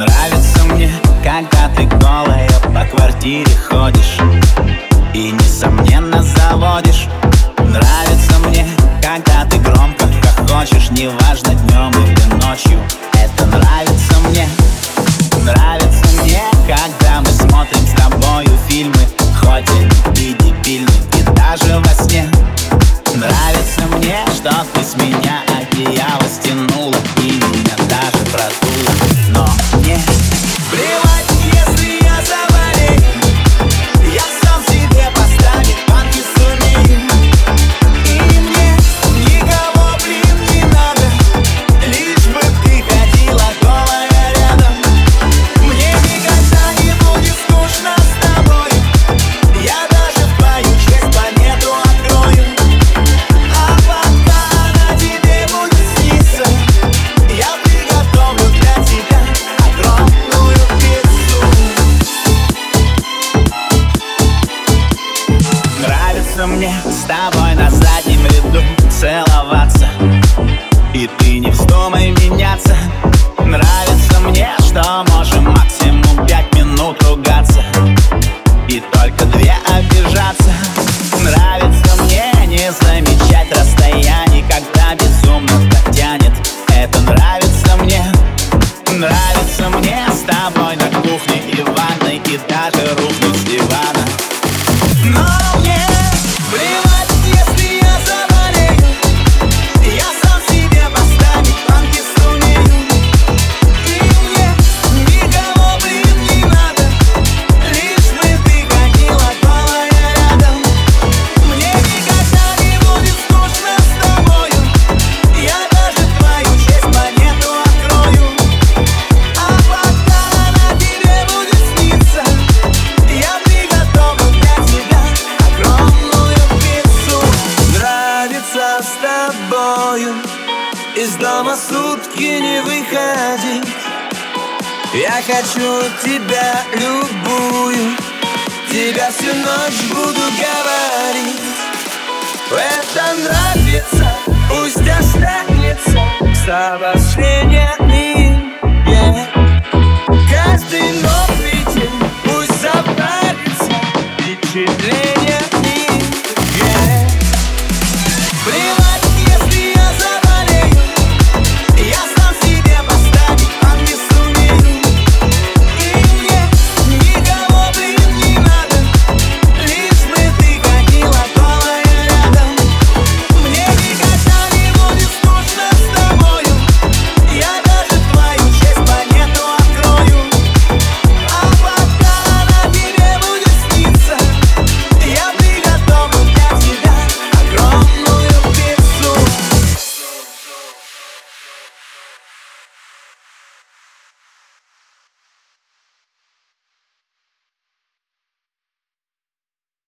Нравится мне, когда ты голая по квартире ходишь И несомненно заводишь. Нравится мне, когда ты громко хохочешь Неважно днем или ночью. Это нравится мне. Нравится мне, когда мы смотрим с тобою фильмы Хоть и дебильны, и даже во сне. Нравится мне, что ты с меня одеяло стянула И меня даже продула Мне с тобой на заднем ряду целоваться сутки не выходить Я хочу тебя любую. Тебя всю ночь буду говорить. Это нравится, пусть останется. С обострения